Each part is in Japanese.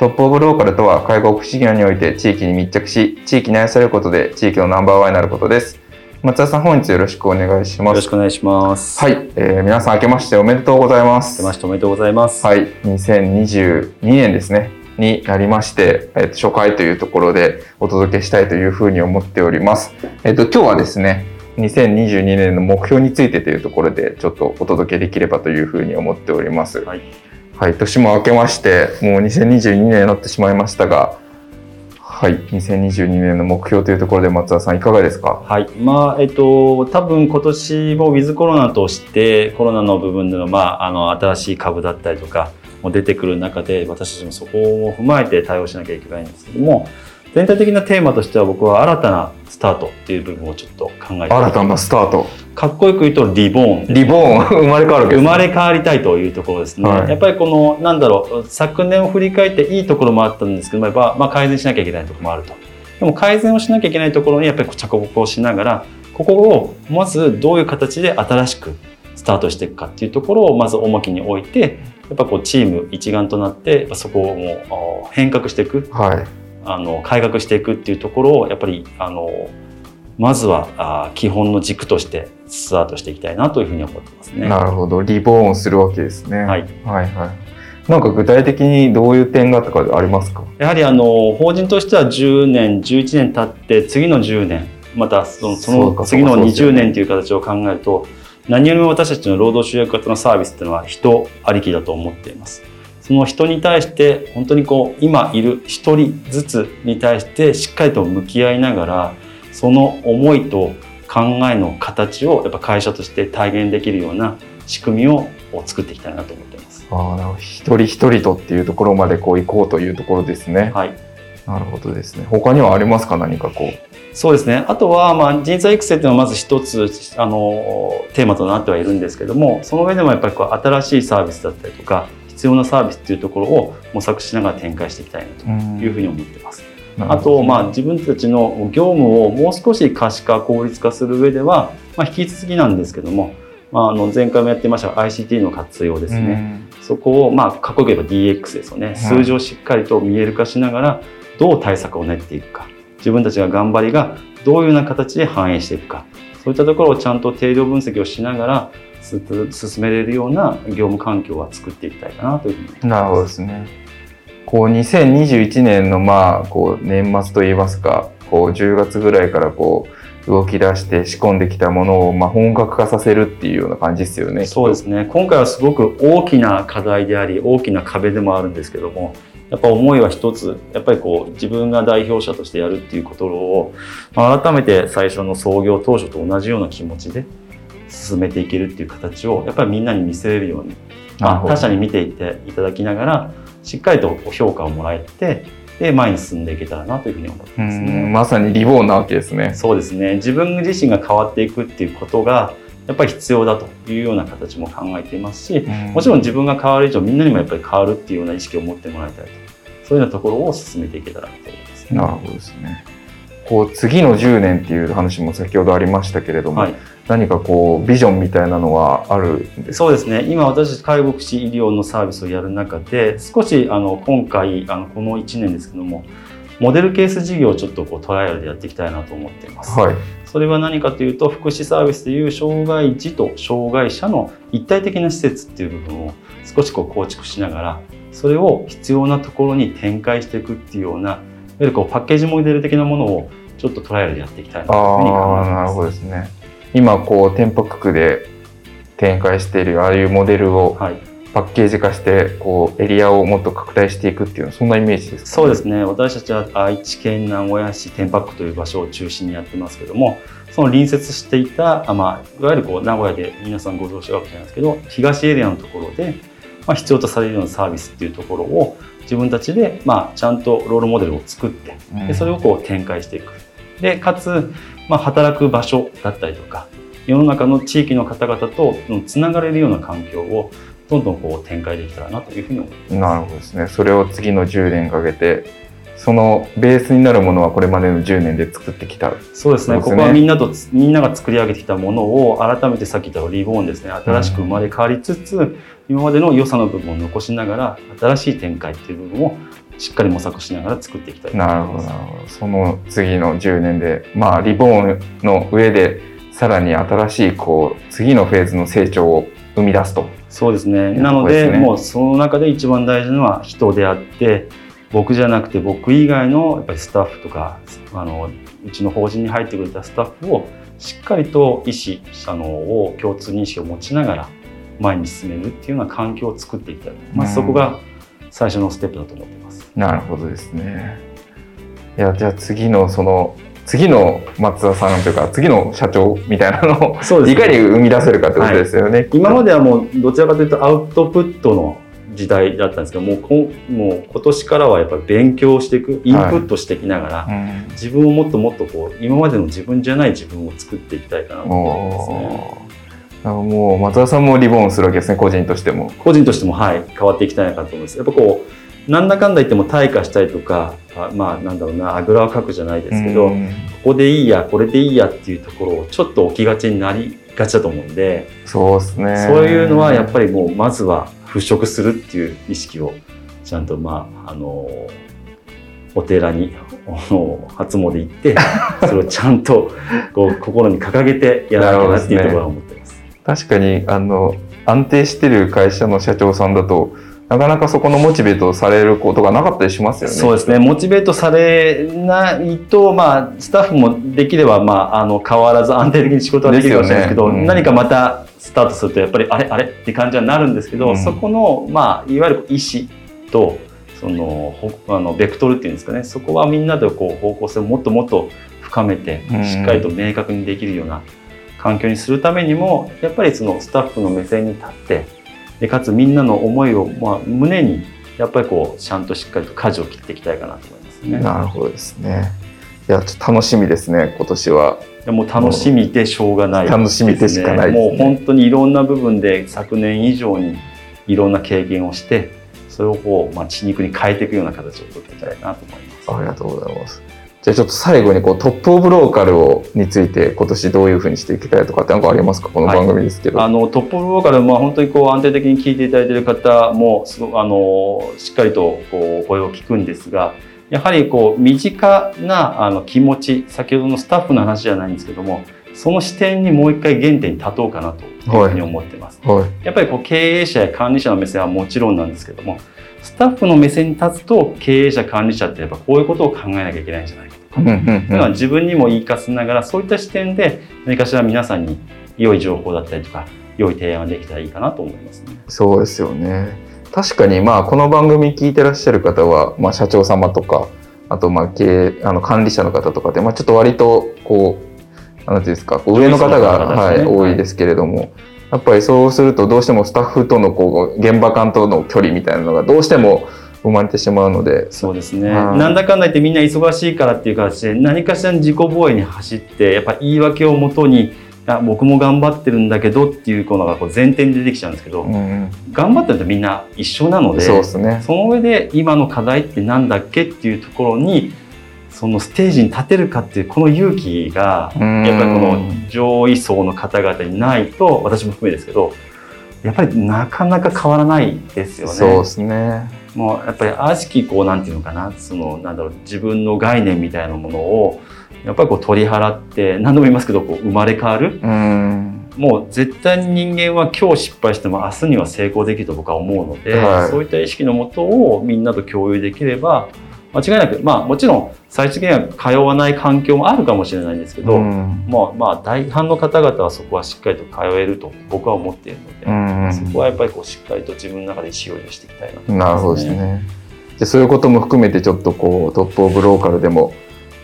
トップオブローカルとは介護福祉業において地域に密着し地域に愛されることで地域のナンバーワンになることです。松田さん本日よろしくお願いします。よろしくお願いします。はい、えー、皆さん明けましておめでとうございます。明けましておめでとうございます。はい。2022年ですね。になりまして、えっと初回というところでお届けしたいというふうに思っております。えっと、今日はですね、2022年の目標についてというところでちょっとお届けできればというふうに思っております。はい、はい、年も明けまして、もう2022年になってしまいましたが、はい、2022年の目標というところで松田さんいかがですか？はい、まあえっと多分今年もウィズコロナとしてコロナの部分でのまああの新しい株だったりとかも出てくる中で私たちもそこを踏まえて対応しなきゃいけないんですけども全体的なテーマとしては僕は新たなスタートっていう部分をちょっと考えて。新たなスタート。かっこよく言うとリボーン。リボーン、生まれ変わるね生まれ変わりたいというところですね、はい。やっぱりこのなんだろう昨年を振り返っていいところもあったんですけどやっぱ、まあ、改善しなきゃいけないところもあると。でも改善をしなきゃいけないところにやっぱり着目をしながらここをまずどういう形で新しくスタートしていくかっていうところをまず重きに置いてやっぱこうチーム一丸となってそこをもうあ変革していく。はい。あの改革していくっていうところをやっぱりあのまずはあ基本の軸としてスタートしていきたいなというふうに思ってますね。なるほど、リボーンするわけですね。はいはいはい。なんか具体的にどういう点がとかありますか？やはりあの法人としては10年11年経って次の10年またそのその次のそうかそうですよ20ね年という形を考えると何よりも私たちの労働集約型のサービスっていうのは人ありきだと思っています。その人に対して本当にこう今いる一人ずつに対してしっかりと向き合いながらその思いと考えの形をやっぱ会社として体現できるような仕組みを作っていきたいなと思っています。ああ、なるほど一人一人とっていうところまでこう行こうというところですね。はいなるほどですね。他にはありますか？何かこう。そうですね。あとは、まあ、人材育成っていうのはまず一つ、あの、テーマとなってはいるんですけども、その上でもやっぱりこう、新しいサービスだったりとか、必要なサービスっていうところを模索しながら展開していきたいなというふうに思ってます。あと、まあ、自分たちの業務をもう少し可視化、効率化する上では、まあ、引き続きなんですけども、まあ、あの前回もやってましたが ICT の活用ですね。そこを、まあ、かっこよく言えば DX ですよね。数字をしっかりと見える化しながら、どう対策を練っていくか。自分たちが頑張りがどういうような形で反映していくか。そういったところをちゃんと定量分析をしながら、す進めれるような業務環境は作っていきたいかなというふうに思います。なるほどですね。こう2021年のまあこう年末といいますか、こう10月ぐらいからこう動き出して仕込んできたものをまあ本格化させるっていうような感じですよね。そうですね。今回はすごく大きな課題であり、大きな壁でもあるんですけども、やっぱ思いは一つ、やっぱりこう自分が代表者としてやるっていうことを、まあ改めて最初の創業当初と同じような気持ちで進めていけるっていう形を、やっぱりみんなに見せれるように、まあ、他者に見ていっていただきながら、しっかりと評価をもらえて、で、前に進んでいけたらなというふうに思ってうますね。んまさにリボーンなわけですね。そうですね自分自身が変わっていくっていうことがやっぱり必要だというような形も考えていますしもちろん自分が変わる以上みんなにもやっぱり変わるっていうような意識を持ってもらいたいとそういうようなところを進めていけたらと思います、なるほどですね。こう次の10年っていう話も先ほどありましたけれども、はい、何かこうビジョンみたいなのはあるんですか？そうですね今私たち介護福祉医療のサービスをやる中で少しあの今回あのこの1年ですけどもモデルケース事業をちょっとこうトライアルでやっていきたいなと思っています。はい。それは何かというと福祉サービスという障害児と障害者の一体的な施設っていう部分を少しこう構築しながらそれを必要なところに展開していくっていうようないわゆるこうパッケージモデル的なものをちょっとトライアルでやっていきたいなというふうに考えてます。なるほどですね。今、こう、店舗区で展開している、ああいうモデルをはい、パッケージ化して、こう、エリアをもっと拡大していくっていう、そんなイメージですかそうですね私たちは愛知県名古屋市天白区という場所を中心にやってますけどもその隣接していた、あまあ、いわゆるこう名古屋で皆さんご存知かもしれないですけど東エリアのところで、まあ、必要とされるようなサービスっていうところを自分たちで、まあ、ちゃんとロールモデルを作ってうんでそれをこう展開していくでかつ、まあ、働く場所だったりとか世の中の地域の方々とつながれるような環境をどんどんこう展開できたらなというふうに思います。なるほどですね。それを次の10年かけて、そのベースになるものはこれまでの10年で作ってきた。そうですね。そうですねここはみんなとつみんなが作り上げてきたものを改めてさっき言ったリボーンですね。新しく生まれ変わりつつ、今までの良さの部分を残しながら新しい展開っていう部分をしっかり模索しながら作っていきたいとなるほど。その次の10年で、まあ、リボーンの上で、さらに新しい、こう、次のフェーズの成長を生み出すと。そうですね。やなのでもうその中で一番大事なのは人であって、僕じゃなくて僕以外のやっぱりスタッフとかあのうちの法人に入ってくれたスタッフをしっかりと意思あのを共通認識を持ちながら前に進めるっていうような環境を作っていきたい。まあ、うんそこが最初のステップだと思ってます。なるほどですね。いや、じゃあ次のその、次の松田さんというか、次の社長みたいなのを、いかに生み出せるかってことですよね。今まではもうどちらかというとアウトプットの時代だったんですけどもうもう今年からはやっぱり勉強していくインプットしていきながら、うん自分をもっともっとこう今までの自分じゃない自分を作っていきたいかなと思いますね。おーなんかもう松田さんもリボーンするわけですね、個人としても。個人としてもはい変わっていきたいなと思います。やっぱこうなんだかんだ言っても退化したりとかあまあなんだろうなあぐらをかくじゃないですけど、うんここでいいやこれでいいやっていうところをちょっと置きがちになりがちだと思うんで、そうですね。そういうのはやっぱりもうまずは払拭するっていう意識をちゃんとまああのお寺に 初詣行って それをちゃんとこう心に掲げてやらなきゃなっていうところは思ってます。確かに、あの、安定してる会社の社長さんだと、なかなかそこのモチベートされることがなかったりしますよね。そうですねモチベートされないと、まあ、スタッフもできれば、まあ、あの変わらず安定的に仕事はできるかもしれないですけどねうん何かまたスタートするとやっぱりあれあれって感じはなるんですけど、うんそこの、まあ、いわゆる意思とそのほあのベクトルっていうんですかねそこはみんなでこう方向性をもっともっと深めてうんしっかりと明確にできるような環境にするためにもやっぱりそのスタッフの目線に立ってでかつみんなの思いを、まあ、胸にやっぱりこうちゃんとしっかりと舵を切っていきたいかなと思いますね。なるほどですね。いや、ちょっと楽しみですね、今年は。でもう楽しみでしょうがない楽しみでしかないねもう本当にいろんな部分で昨年以上にいろんな経験をしてそれをこう、まあ、血肉に変えていくような形を取っていきたいなと思います。ありがとうございます。じゃあちょっと最後にこうトップオブローカルをについて今年どういうふうにしていきたいとかって何かありますか？この番組ですけど。あのトップオブローカル、まあ、本当にこう安定的に聞いていただいている方もすごあのしっかりとこう声を聞くんですがやはりこう身近なあの気持ち先ほどのスタッフの話じゃないんですけどもその視点にもう一回原点に立とうかなというふうに思ってます。はい。やっぱりこう経営者や管理者の目線はもちろんなんですけどもスタッフの目線に立つと経営者管理者ってやっぱこういうことを考えなきゃいけないんじゃないかとか、うんう自分にも言い聞かせながらそういった視点で何かしら皆さんに良い情報だったりとか良い提案ができたらいいかなと思いますね。そうですよね。確かにまあこの番組聞いてらっしゃる方は、まあ、社長様とかあとまあ経営あの管理者の方とかで、まあ、ちょっと割とこうなんていうんですか上の方が、はい、多いですけれども、やっぱりそうするとどうしてもスタッフとのこう現場間との距離みたいなのがどうしても生まれてしまうので。そうですね、はい。なんだかんだ言ってみんな忙しいからっていう形で何かしらの自己防衛に走ってやっぱ言い訳をもとにあ僕も頑張ってるんだけどっていうのがこう前提に出てきちゃうんですけど、うんうん頑張ってるとみんな一緒なのでそうですね。その上で今の課題ってなんだっけっていうところにそのステージに立てるかっていうこの勇気がうんやっぱりこの上位層の方々にないと私も含めですけどやっぱりなかなか変わらないですよね。そうですね。もうやっぱり悪しきこうなんていうのかなそのなんだろう自分の概念みたいなものをやっぱりこう取り払って何度も言いますけどこう生まれ変わる。うん。もう絶対に人間は今日失敗しても明日には成功できると僕は思うので、はい。そういった意識のもとをみんなと共有できれば間違いなくまあもちろん最終的には通わない環境もあるかもしれないんですけど、うん。まあまあ大半の方々はそこはしっかりと通えると僕は思っているので、うん。そこはやっぱりこうしっかりと自分の中で意思表示をしていきたいなと思いなるますほどですね。じゃあそういうことも含めてちょっとこうトップオブローカルでも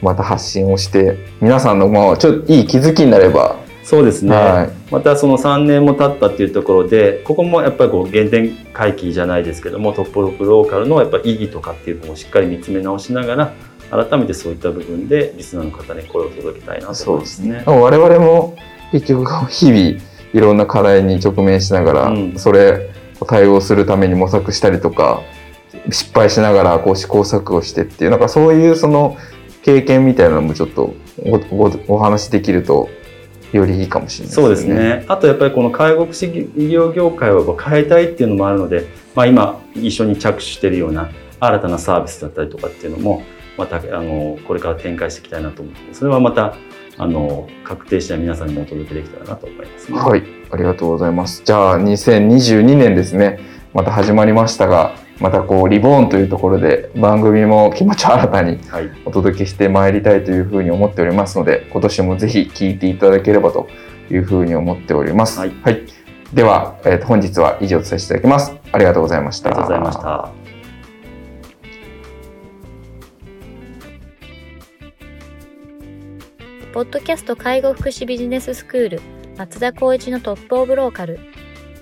また発信をして皆さんのまあちょっといい気づきになれば、そうですね、はい。またその3年も経ったっていうところでここもやっぱりこう原点回帰じゃないですけどもトップオブローカルのやっぱり意義とかっていうのをしっかり見つめ直しながら改めてそういった部分でリスナーの方に声を届けたいなと思いますね。我々も結局日々いろんな課題に直面しながら、うん。それを対応するために模索したりとか失敗しながらこう試行錯誤してっていうなんかそういうその経験みたいなのもちょっとおおお話しできるとよりいいかもしれないそうですね。あとやっぱりこの介護福祉医療業界を変えたいっていうのもあるので、まあ、今一緒に着手しているような新たなサービスだったりとかっていうのもまたあのこれから展開していきたいなと思ってそれはまたあの確定したら皆さんにもお届けできたらなと思います、ね。はい、ありがとうございます。じゃあ、2022年ですね、また始まりましたが、またこう、リボーンというところで番組も気持ちを新たにはい。お届けしてまいりたいというふうに思っておりますので、今年もぜひ聞いていただければというふうに思っております。はいでは、えーと本日は以上とさせていただきます。ありがとうございました。ありがとうございました。ポッドキャスト介護福祉ビジネススクール松田光一のトップオブローカル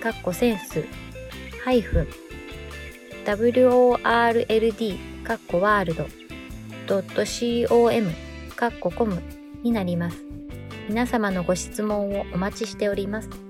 かっこセンス。ハイフン。world かっこワールド .com かっこコムになります。皆様のご質問をお待ちしております。